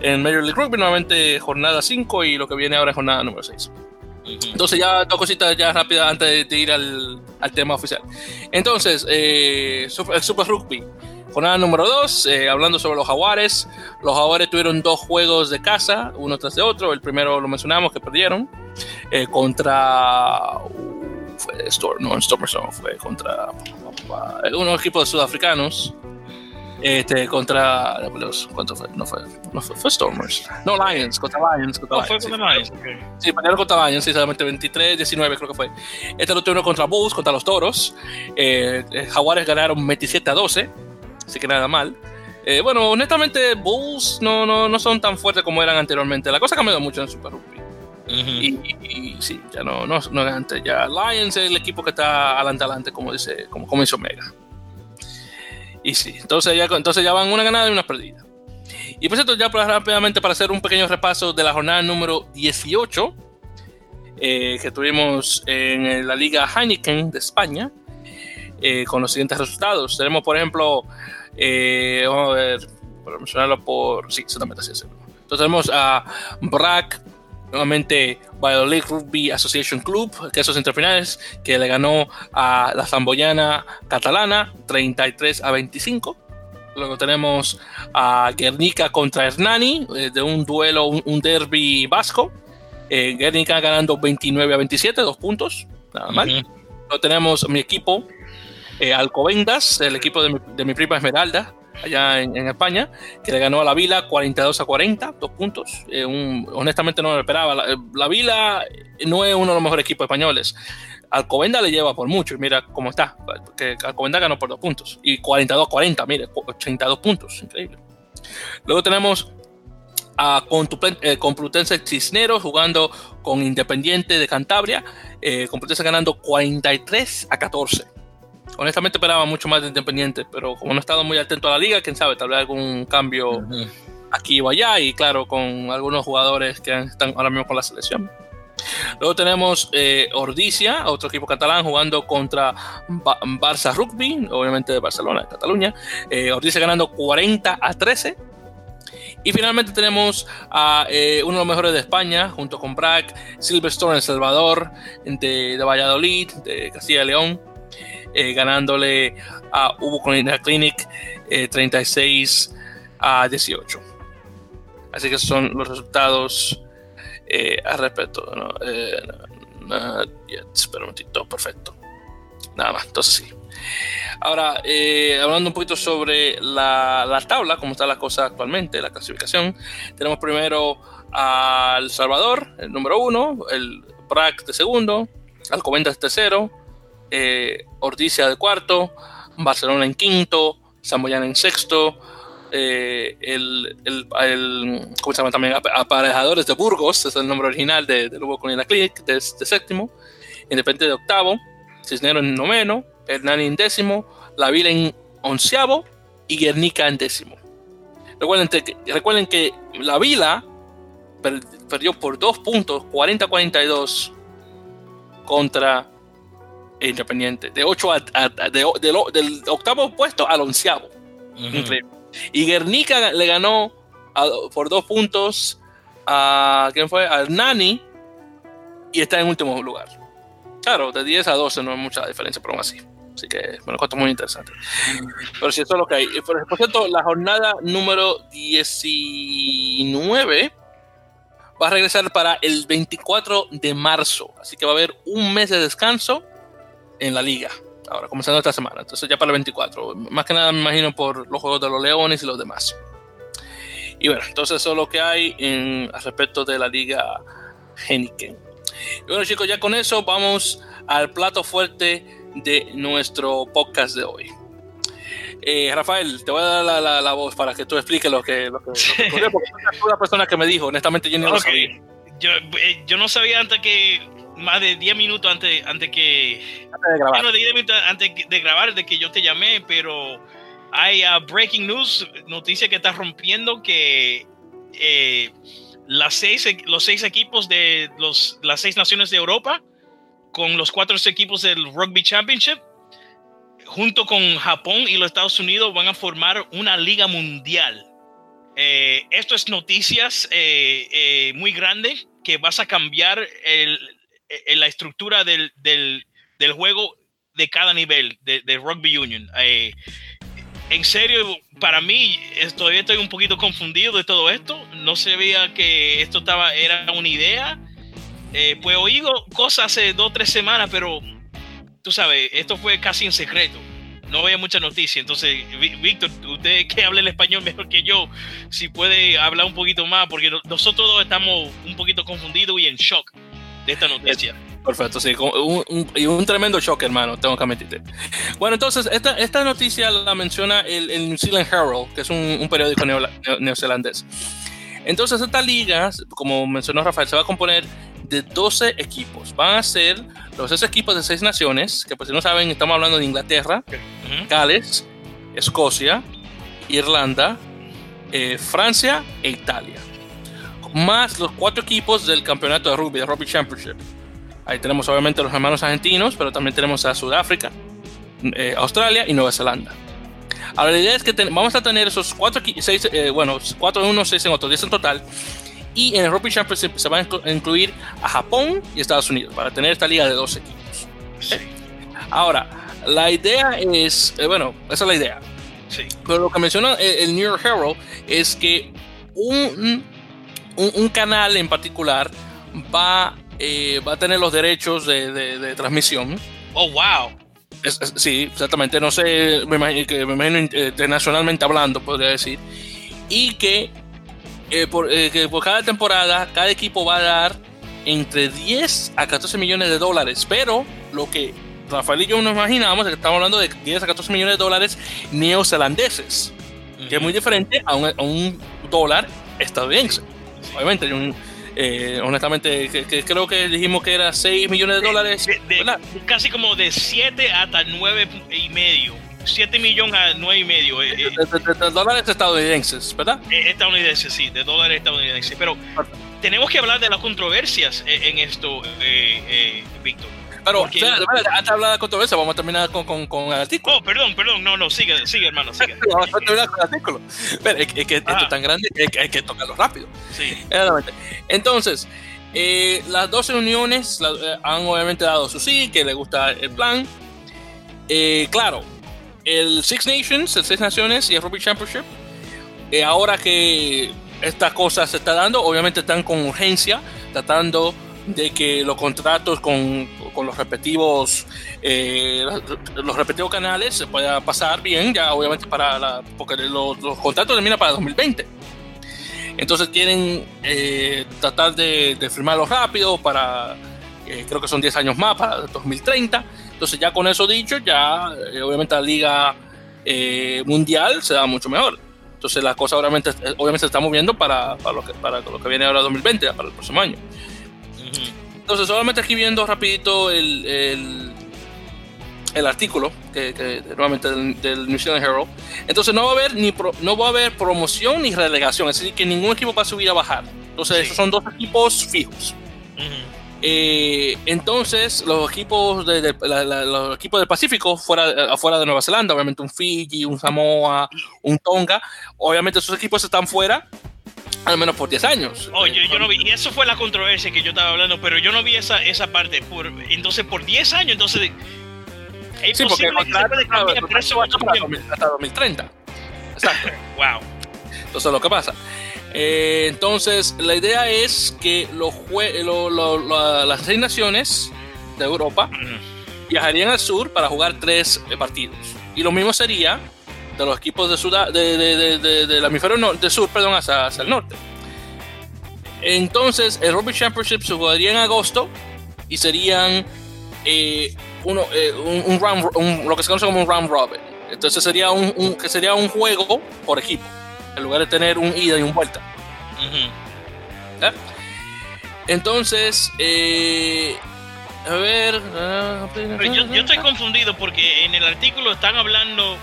En Major League Rugby, nuevamente jornada 5 y lo que viene ahora es jornada número 6. Entonces, ya dos cositas ya rápidas antes de ir al, al tema oficial. Entonces, eh, Super Rugby, jornada número 2, eh, hablando sobre los Jaguares. Los Jaguares tuvieron dos juegos de casa, uno tras de otro. El primero lo mencionamos que perdieron eh, contra. Fue Storm, no, Stormers no, fue contra unos equipos sudafricanos. Este, contra los, ¿cuánto fue? No fue, no fue, fue Stormers. No, Lions, contra Lions. Contra oh, Lions, fue contra Lions, Sí, perdieron contra Lions, sí, solamente 23, 19 creo que fue. Este lo tuvieron contra Bulls, contra los Toros. Eh, eh Jaguares ganaron 27 a 12, así que nada mal. Eh, bueno, honestamente, Bulls no, no, no son tan fuertes como eran anteriormente. La cosa ha cambiado mucho en Super Rugby. y, sí, ya no, no, no. Ya Lions es el equipo que está adelante, adelante, como dice, como, como hizo Omega. Y sí, entonces ya, entonces ya van una ganada y una perdida. Y pues esto ya rápidamente para hacer un pequeño repaso de la jornada número 18 eh, que tuvimos en la Liga Heineken de España eh, con los siguientes resultados. Tenemos, por ejemplo, eh, vamos a ver, para mencionarlo por... Sí, exactamente así es. Entonces tenemos a Brack nuevamente Valladolid Rugby Association Club, que esos interfinales, que le ganó a la Zamboyana catalana 33 a 25. Luego tenemos a Guernica contra Hernani, eh, de un duelo, un, derby vasco. Eh, Guernica ganando 29 a 27, dos puntos, nada mal. Luego tenemos mi equipo, eh, Alcobendas, el equipo de mi, de mi prima Esmeralda, allá en, España, que le ganó a la Vila 42 a 40, dos puntos. Eh, honestamente no lo esperaba. La, Vila no es uno de los mejores equipos españoles. Alcobenda le lleva por mucho y mira cómo está. Que Alcobenda ganó por dos puntos. Y 42 a 40, mire, 82 puntos, increíble. Luego tenemos a Complutense Cisneros jugando con Independiente de Cantabria. Complutense ganando 43 a 14. Honestamente esperaba mucho más de Independiente, pero como no he estado muy atento a la liga, quién sabe, tal vez algún cambio aquí o allá y claro, con algunos jugadores que están ahora mismo con la selección. Luego tenemos eh, Ordicia, otro equipo catalán jugando contra Barça Rugby, obviamente de Barcelona, de Cataluña. Eh, Ordicia ganando 40 a 13. Y finalmente tenemos a eh, uno de los mejores de España, junto con Brack, Silverstone El Salvador, de, de Valladolid, de Castilla y León, eh, ganándole a Hugo Clinic 36 a 18. Así que son los resultados eh, al respecto. ¿no? Eh, espera un momentito, perfecto. Nada más, entonces sí. Ahora, eh, hablando un poquito sobre la, la, tabla, cómo está la cosa actualmente, la clasificación, tenemos primero a El Salvador, el número uno, el BRAC de segundo, Alcobendas de tercero, eh, de cuarto, Barcelona en quinto, Zamboyana en sexto, eh, el, el, ¿cómo se llama también? Aparejadores de Burgos, es el nombre original de, de Lugo con de, séptimo, Independiente de octavo, Cisneros en noveno, Hernani en décimo, La Vila en onceavo y Guernica en décimo. Recuerden, que, recuerden que La Vila per, perdió por dos puntos, 40-42 contra Independiente, de 8 a, a, de, de, del octavo puesto al onceavo. Uh -huh. Y Guernica le ganó a, por dos puntos a. ¿Quién fue? Al Nani. Y está en último lugar. Claro, de 10 a 12 no hay mucha diferencia, pero aún así. Así que, bueno, esto es muy interesante. Pero si eso es lo que hay. Por, por cierto, la jornada número 19 va a regresar para el 24 de marzo. Así que va a haber un mes de descanso en la liga ahora, comenzando esta semana. Entonces ya para el 24. Más que nada me imagino por los juegos de los Leones y los demás. Y bueno, entonces eso es lo que hay en, al respecto de la liga Heniken. Y bueno chicos, ya con eso vamos al plato fuerte de nuestro podcast de hoy. Eh, Rafael, te voy a dar la, la, la, voz para que tú expliques lo que, lo que, lo que porque tú la persona que me dijo, honestamente yo okay. lo sabía. Yo, eh, yo no sabía antes que más de 10 minutos antes, antes que antes de grabar. Bueno, 10 minutos antes de grabar, de que yo te llamé, pero hay uh, breaking news, noticia que está rompiendo que eh, las seis, los seis equipos de los, las seis naciones de Europa, con los cuatro equipos del Rugby Championship, junto con Japón y los Estados Unidos, van a formar una liga mundial. Eh, esto es noticias eh, eh, muy grande que vas a cambiar el, en la estructura del, del, del, juego de cada nivel de, de Rugby Union. Eh, en serio, para mí, todavía estoy un poquito confundido de todo esto. No se veía que esto estaba, era una idea. Eh, pues oí cosas hace dos o tres semanas, pero tú sabes, esto fue casi en secreto. No veía mucha noticia. Entonces, Víctor, usted que habla el español mejor que yo, si puede hablar un poquito más, porque nosotros dos estamos un poquito confundidos y en shock de esta noticia. Perfecto, sí, un, un, y un tremendo shock, hermano, tengo que admitirte. Bueno, entonces, esta, esta noticia la menciona el, el New Zealand Herald, que es un, un periódico neo, neozelandés. Entonces, esta liga, como mencionó Rafael, se va a componer de 12 equipos. Van a ser los 6 equipos de 6 naciones, que por si no saben, estamos hablando de Inglaterra. Gales, Escocia, Irlanda, eh, Francia e Italia más los cuatro equipos del campeonato de rugby, de Rugby Championship. Ahí tenemos obviamente los hermanos argentinos, pero también tenemos a Sudáfrica, eh, Australia y Nueva Zelanda. Ahora la idea es que vamos a tener esos cuatro, seis, eh, bueno, cuatro en uno, seis en otro, diez en total. Y en el Rugby Championship se van a incluir a Japón y Estados Unidos para tener esta liga de dos equipos. Sí. Ahora, la idea es, eh, bueno, esa es la idea. Sí. Pero lo que menciona el, el New York Herald es que un, un, un canal en particular va, eh, va a tener los derechos de, de, de transmisión. Oh, wow. Es, es, sí, exactamente. No sé, me imagino, que, me imagino internacionalmente hablando, podría decir. Y que, eh, por, eh, que por cada temporada, cada equipo va a dar entre 10 a 14 millones de dólares. Pero lo que Rafael y yo nos imaginamos es que estamos hablando de 10 a 14 millones de dólares neozelandeses, que es muy diferente a un, a un dólar estadounidense. Obviamente un, eh, honestamente, que, creo que dijimos que era 6 millones de dólares. casi como de 7 hasta 9 y medio. 7 millones a 9 y medio. Eh, eh. de, dólares estadounidenses, ¿verdad? estadounidenses, sí, de dólares estadounidenses. Pero tenemos que hablar de las controversias en esto, Víctor. Pero, antes de hablar de controversia, vamos a terminar con, con, con, el artículo. Oh, perdón, perdón, no, no, sigue, sigue, hermano, sigue. vamos a terminar con el artículo. Pero es, que esto es tan grande que hay, que tocarlo rápido. Sí. Entonces, eh, las dos uniones eh, han obviamente dado su sí, que le gusta el plan. Eh, claro, el Six Nations, el Seis Naciones y el Rugby Championship, ahora que esta cosa se está dando, obviamente están con urgencia, tratando de que los contratos con, con los respectivos eh, los respectivos canales se puedan pasar bien ya obviamente para la, porque los, contratos terminan para 2020 entonces quieren eh, tratar de, firmarlo rápido para eh, creo que son 10 años más para 2030 entonces ya con eso dicho ya obviamente la liga mundial se da mucho mejor. Entonces las cosas obviamente obviamente se están moviendo para, para, lo que, para lo que viene ahora 2020 para el próximo año entonces, solamente aquí viendo rapidito el, el, artículo, que, nuevamente del, New Zealand Herald. Entonces, no va a haber ni no va a haber promoción ni relegación, es decir, que ningún equipo va a subir a bajar. Entonces, esos son dos equipos fijos. Eh, entonces, los equipos, de, los equipos del Pacífico, fuera, afuera de Nueva Zelanda, obviamente un Fiji, un Samoa, un Tonga, obviamente esos equipos están fuera al menos por 10 años. Oye, yo no vi, y eso fue la controversia que yo estaba hablando, pero yo no vi esa, esa parte. Por, entonces, por 10 años, entonces. Es sí, porque por eso hasta 2030. Exacto. wow. Entonces, lo que pasa. Eh, entonces, la idea es que los lo, lo, las seis naciones de Europa viajarían al sur para jugar tres partidos. Y lo mismo sería de los equipos de, de, de, de, del hemisferio norte, sur perdón, hacia, hacia, el norte. Entonces, el Rugby Championship se jugaría en agosto y serían eh, uno, eh, un, un, round, un, lo que se conoce como un round robin. Entonces sería un, un, que sería un juego por equipo, en lugar de tener un ida y un vuelta. ¿Eh? Entonces, eh, a ver. yo, yo, estoy confundido porque en el artículo están hablando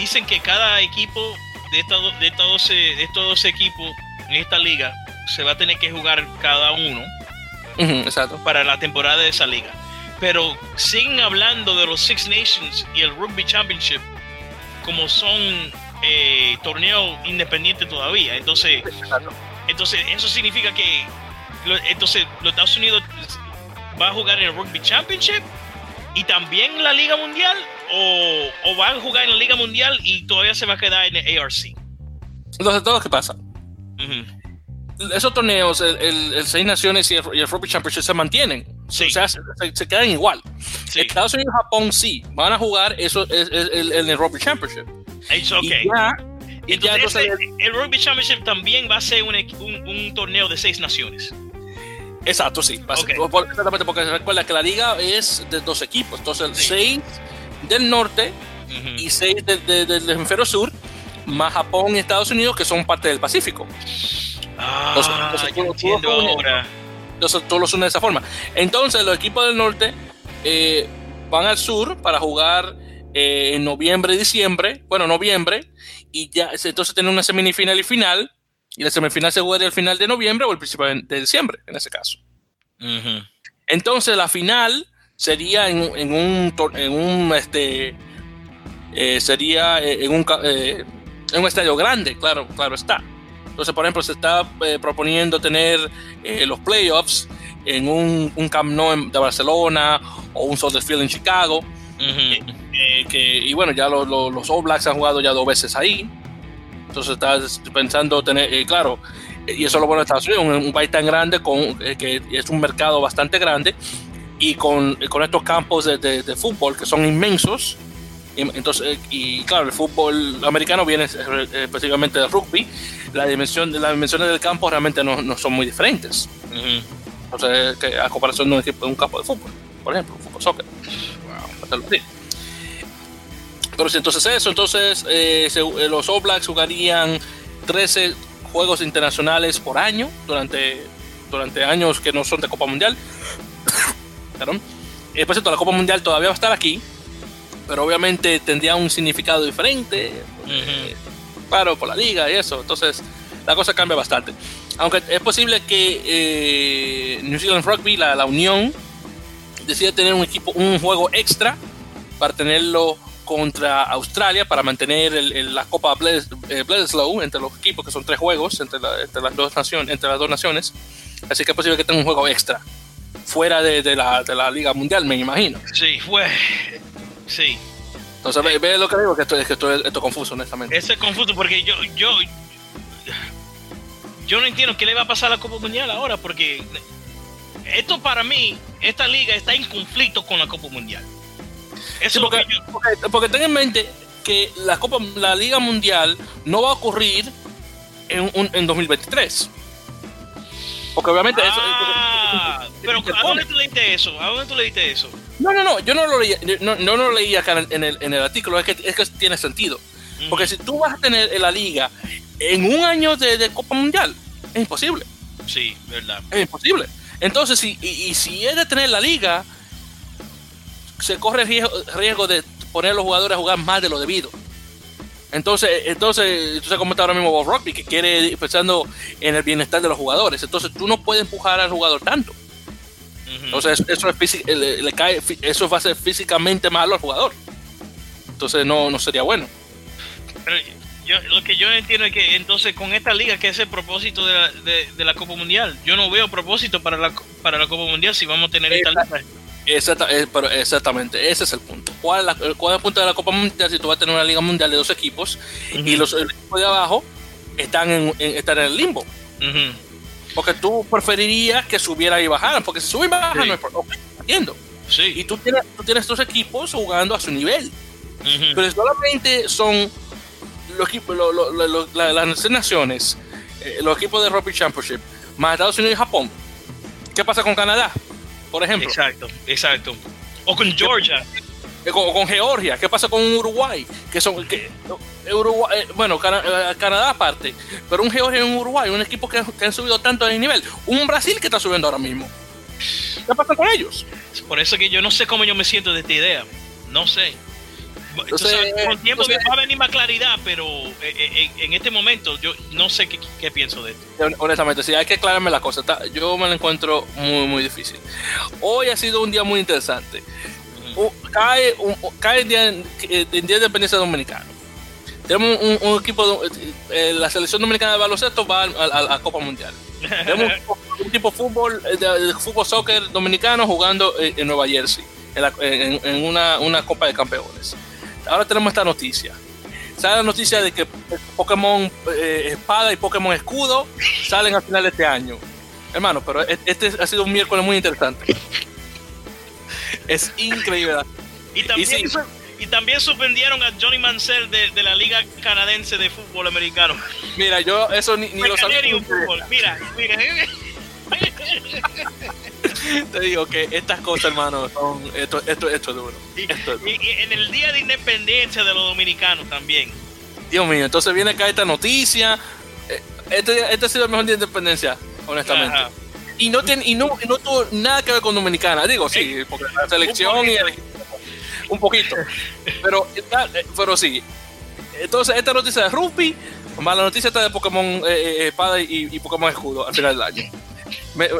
dicen que cada equipo de estos, de estos dos equipos en esta liga se va a tener que jugar cada uno exacto. para la temporada de esa liga. Pero siguen hablando de los Six Nations y el Rugby Championship como son eh, torneos independientes todavía. Entonces, entonces eso significa que entonces los Estados Unidos va a jugar en el Rugby Championship y también la Liga Mundial o, o, van a jugar en la Liga Mundial y todavía se va a quedar en el ARC? Entonces, todo lo que pasa. Esos torneos, el, Seis Naciones y el, y Rugby Championship se mantienen. O sea, se, quedan igual. Estados Unidos y Japón sí van a jugar eso en el, Rugby Championship. okay. Y ya, entonces, el Rugby Championship también va a ser un, un torneo de seis naciones. Exacto, sí. Exactamente, porque recuerda que la liga es de dos equipos. Entonces, seis del norte y seis del hemisferio sur, más Japón y Estados Unidos, que son parte del Pacífico. Ah, entonces, todos los unen de esa forma. Entonces, los equipos del norte eh, van al sur para jugar eh, en noviembre y diciembre. Bueno, noviembre. Y ya, entonces tienen una semifinal y final y la semifinal se juega el final de noviembre o el principio de diciembre, en ese caso. Entonces la final sería en, un, en un este, eh, sería en un, eh, en un estadio grande, claro, claro está. Entonces, por ejemplo, se está eh, proponiendo tener los playoffs en un, un Camp Nou de Barcelona o un Soldier Field en Chicago. que, y bueno, ya los All Blacks han jugado ya dos veces ahí. Entonces estás pensando tener, eh, claro, y eso es lo bueno de Estados Unidos, un, país tan grande, con, eh, que es un mercado bastante grande, y con, con estos campos de, de, fútbol que son inmensos. Y, entonces, y claro, el fútbol americano viene eh, específicamente del rugby, la dimensión, las dimensiones del campo realmente no, no son muy diferentes. Entonces, que a comparación de un, equipo, de un campo de fútbol, por ejemplo, fútbol soccer. Wow entonces eso, entonces eh, eh, los All Blacks jugarían 13 juegos internacionales por año durante, durante años que no son de Copa Mundial. Perdón. Eh, por cierto, la Copa Mundial todavía va a estar aquí, pero obviamente tendría un significado diferente. eh, claro, por la liga y eso. Entonces, la cosa cambia bastante. Aunque es posible que eh, New Zealand Rugby, la, la unión, decida tener un equipo, un juego extra para tenerlo contra Australia para mantener el- el- la Copa Bled- eh, Bledisloe entre los equipos que son tres juegos entre, la- entre las dos naciones entre las dos naciones así que es posible que tenga un juego extra fuera de, de la, de la Liga Mundial me imagino Sí, fue. Sí. entonces ve, ve lo que digo que esto, es que esto, es- esto es confuso honestamente Eso es confuso porque yo, yo, yo no entiendo qué le va a pasar a la Copa Mundial ahora porque esto para mí, esta liga está en conflicto con la Copa Mundial. Eso Sí, es lo porque, que yo- porque, porque ten en mente que la Copa la Liga Mundial no va a ocurrir en, un- en 2023 porque obviamente eso- Ah, pero ¿a dónde tú leíste eso? ¿A dónde tú leíste eso? No, no, no, yo no lo leía, no, no lo leí acá en el, en el artículo, es que, es que tiene sentido. Porque si tú vas a tener en la liga en un año de, de Copa Mundial, es imposible, Sí, verdad. es imposible. Entonces, si, y, y si es de tener la liga, se corre el riesgo, riesgo de poner a los jugadores a jugar más de lo debido. Entonces, entonces, tú sabes cómo está ahora mismo Bob Rugby, que quiere pensando en el bienestar de los jugadores. Entonces, tú no puedes empujar al jugador tanto. Ujú. Entonces eso es físi- le, le cae, eso va a ser físicamente malo al jugador. Entonces no, no sería bueno. Pero yo, lo que yo entiendo es que entonces con esta liga, que es el propósito de la, de, de la Copa Mundial? Yo no veo propósito para la, para la Copa Mundial si vamos a tener esta liga. Exacta- eh, pero exactamente, ese es el punto. ¿Cuál es, la- cuál es el punto de la Copa Mundial si tú vas a tener una liga mundial de dos equipos y los el equipo de abajo están en, en- están en el limbo? Porque tú preferirías que subieran y bajaran, porque si suben y bajan Sí. no es por- ok, entiendo. Y Sí. tú tienes, tú tienes tus equipos jugando a su nivel. Ujú. pero solamente son los equipos, lo- lo- lo- lo- la- las naciones, eh, los equipos de Rugby Championship, más Estados Unidos y Japón. ¿Qué pasa con Canadá? Por ejemplo, Exacto, exacto. O con Georgia. Eh, con, con Georgia, ¿qué pasa con Uruguay? Que son, que, Uruguay, eh, bueno, eh, Canadá aparte, pero un Georgia y un Uruguay, un equipo que, que han subido tanto de nivel, un Brasil que está subiendo ahora mismo. ¿Qué pasa con ellos? Por eso que yo no sé cómo yo me siento de esta idea. No sé. Entonces, con tiempo entonces- va a venir más claridad, pero eh, eh, en, en este momento yo no sé qué, qué pienso de esto. Honestamente, sí, hay que aclararme la cosa. yo me la encuentro muy, muy difícil. Hoy ha sido un día muy interesante. U- cae, un, cae el día, el día de independencia dominicano. Tenemos un, un equipo, de- eh, la selección dominicana de baloncesto va a, la Copa Mundial. Tenemos un, equipo- un tipo de fútbol, eh, de, de fútbol soccer dominicano jugando en, en Nueva Jersey, en, la- en- en una, una Copa de Campeones. Ahora tenemos esta noticia. Sale la noticia de que Pokémon eh, Espada y Pokémon Escudo salen al final de este año. Hermano, pero e- este ha sido un miércoles muy interesante. Es increíble. Y también, sí. y también suspendieron a Johnny Mansell de, de la Liga Canadiense de Fútbol Americano. Mira, yo eso ni, ni lo sabía. Mira, mira. Te digo que estas cosas, hermano, son, esto, esto, esto es duro. Y, Esto es duro. y- y en el Día de Independencia de los Dominicanos también. Dios mío, entonces viene acá esta noticia. Eh, Este, este ha sido el mejor día de independencia, honestamente. Ajá. Y no, tiene, y, no, y no tuvo nada que ver con Dominicana. Digo, sí, porque la selección y el- un poquito. Pero, eh, pero sí. Entonces, esta noticia de rugby, más la noticia está de Pokémon eh, eh, Espada y, y Pokémon Escudo al final del año. Me- eh,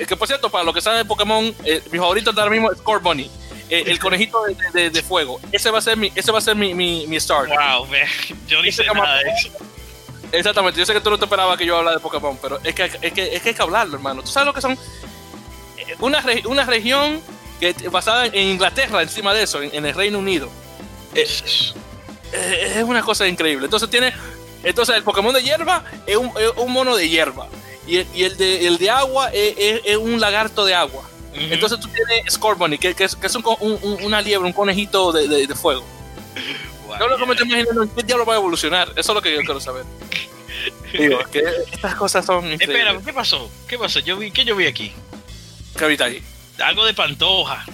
eh, que por cierto, para los que saben de Pokémon, eh, mi favorito ahora mismo es Score Bunny. eh, el conejito de, de- de fuego. Ese va a ser mi, ese va a ser mi, mi, mi. Wow, man. Yo ni sé nada de eso. Exactamente, yo sé que tú no te esperabas que yo hablara de Pokémon, pero es que, es que, es que hay que hablarlo, hermano. ¿Tú sabes lo que son? Una, re- una región que basada en Inglaterra, encima de eso, en, en el Reino Unido. Eh, es una cosa increíble. Entonces tiene, entonces el Pokémon de hierba es un, es un mono de hierba y el, y el de, el de agua es, es- es un lagarto de agua. Entonces tú tienes Scorbunny, que, que es, que es un, un- un- una liebre, un conejito de, de- de fuego. Wow, Yo lo estoy imaginando es qué diablo va a evolucionar. Eso es lo que yo quiero saber. Digo, que estas cosas son Espera. ¿qué pasó? ¿Qué pasó? Yo vi, ¿Qué yo vi aquí? ¿Qué ahorita ahí? Algo de Pantoja.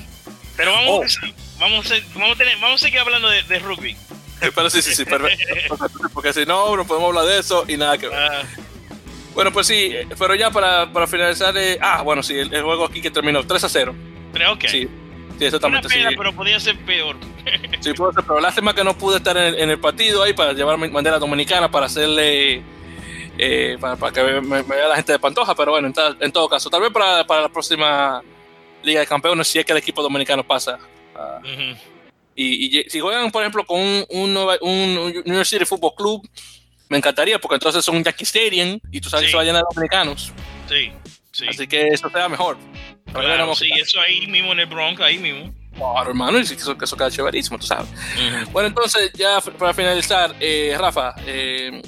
Pero vamos, Oh. vamos, a, vamos, a tener, vamos a seguir hablando de, de rugby. Pero sí, sí, sí, perfecto. Porque si no, no podemos hablar de eso y nada que ver. Ah, Bueno, pues sí, pero ya para, para finalizar, eh, ah, bueno, sí, el, juego aquí que terminó 3 a 0. Creo que. Sí, sí exactamente. Una pena, pero podía ser peor. sí, puede ser peor. Lástima que no pude estar en el, partido ahí para llevar mi bandera dominicana para hacerle. Eh, para, que me, vea la gente de Pantoja, pero bueno, en, todo caso, tal vez para, para, la próxima Liga de Campeones, si es que el equipo dominicano pasa. Ah, y, y, si juegan, por ejemplo, con un, un, un New York City Football Club me encantaría, porque entonces son un Yankee Stadium y tú sabes que se va a llenar de dominicanos. Sí, sí. Así que eso sea mejor. Claro, sí, eso ahí mismo en el Bronx, ahí mismo. Claro, hermano, y eso, eso queda chéverísimo, tú sabes. Bueno, entonces, ya para finalizar, eh, Rafa, eh,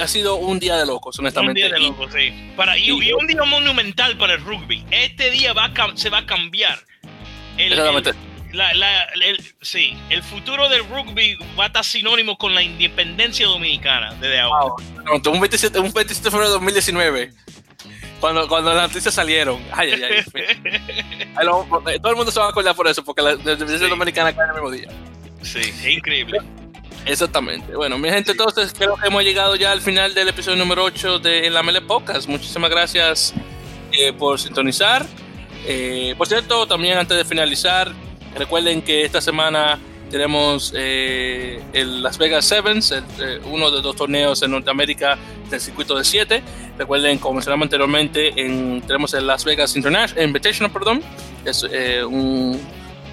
ha sido un día de locos, honestamente. Un día de locos, sí. Para, y, un día monumental para el rugby. Este día va se va a cambiar. El, Exactamente la, la, el, sí, el futuro del rugby va a estar sinónimo con la independencia dominicana desde ahora. un, 27, un 27 de febrero de 2019. Cuando, cuando las noticias salieron. Ay, ay, ay. todo el mundo se va a acordar por eso, porque la independencia dominicana cae el mismo día. Sí, es increíble. Exactamente. Bueno, mi gente, entonces creo que hemos llegado ya al final del episodio número 8 de En la Mele Podcast. Muchísimas gracias eh, por sintonizar. Eh, por cierto, también antes de finalizar, Recuerden que esta semana tenemos eh, el Las Vegas Sevens, eh, uno de dos torneos en Norteamérica del circuito de 7. Recuerden, como mencionamos anteriormente, en, tenemos el Las Vegas International, Invitational, perdón, es eh, un,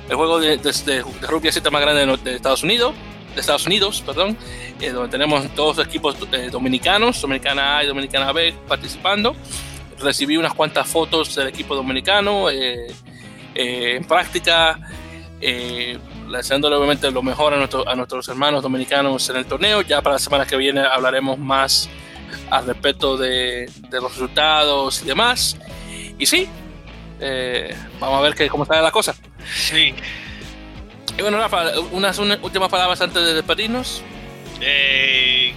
el juego de, de, rugby 7 más grande de, Estados Unidos, de Estados Unidos, perdón, donde tenemos dos equipos dominicanos, Dominicana A y Dominicana B, participando. Recibí unas cuantas fotos del equipo dominicano en práctica eh, obviamente lo mejor a, nuestro, a nuestros hermanos dominicanos en el torneo. Ya para la semana que viene hablaremos más al respecto de, de los resultados y demás. Y sí, eh, vamos a ver que, cómo está la cosa. Sí. Y bueno, Rafa, unas, últimas palabras antes de despedirnos. Eh,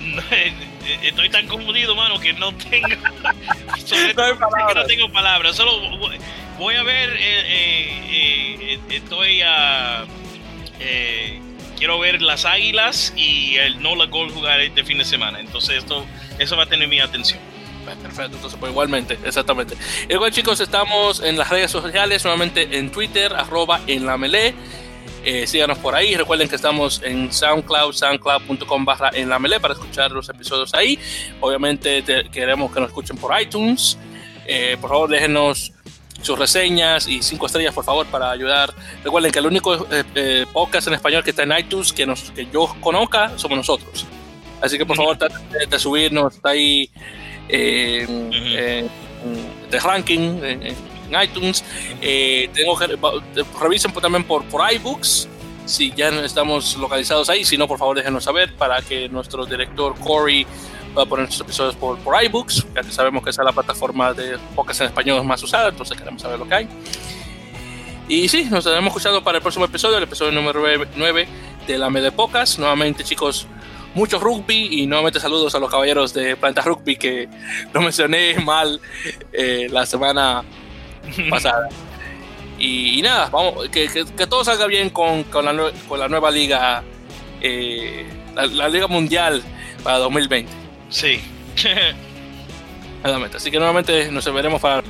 estoy tan confundido, mano, que no tengo, no tengo palabras. Solo voy a ver, eh, eh, eh, estoy a... quiero ver las Águilas y el Nola Gol jugar este fin de semana. Entonces esto, eso va a tener mi atención. Perfecto, entonces pues igualmente, exactamente. Igual chicos, estamos en las redes sociales, nuevamente en Twitter, arroba en la melee. síganos por ahí. Recuerden que estamos en SoundCloud, soundcloud.com barra en la melee para escuchar los episodios ahí. Obviamente queremos que nos escuchen por iTunes. por favor, déjenos sus reseñas y cinco estrellas, por favor, para ayudar. Recuerden que el único eh, eh, podcast en español que está en iTunes que, nos, que yo conozca somos nosotros. Así que por favor, traten de, subirnos, está ahí de ranking en, iTunes. Eh, tengo que, revisen también por, por iBooks si ya estamos localizados ahí. Si no, por favor, déjenos saber para que nuestro director Corey va a poner sus episodios por, por iBooks, ya que sabemos que esa es la plataforma de podcast en español más usada, entonces queremos saber lo que hay. Y sí, nos estaremos escuchando para el próximo episodio, el episodio número 9 de la Mede Pocas. Nuevamente, chicos, mucho rugby y nuevamente saludos a los caballeros de Planta Rugby que lo mencioné mal eh, la semana pasada. Y, nada, vamos, que, que, todo salga bien con, con, la, con la, nueva liga, eh, la Liga Mundial para 2020. Sí. Así que nuevamente nos veremos para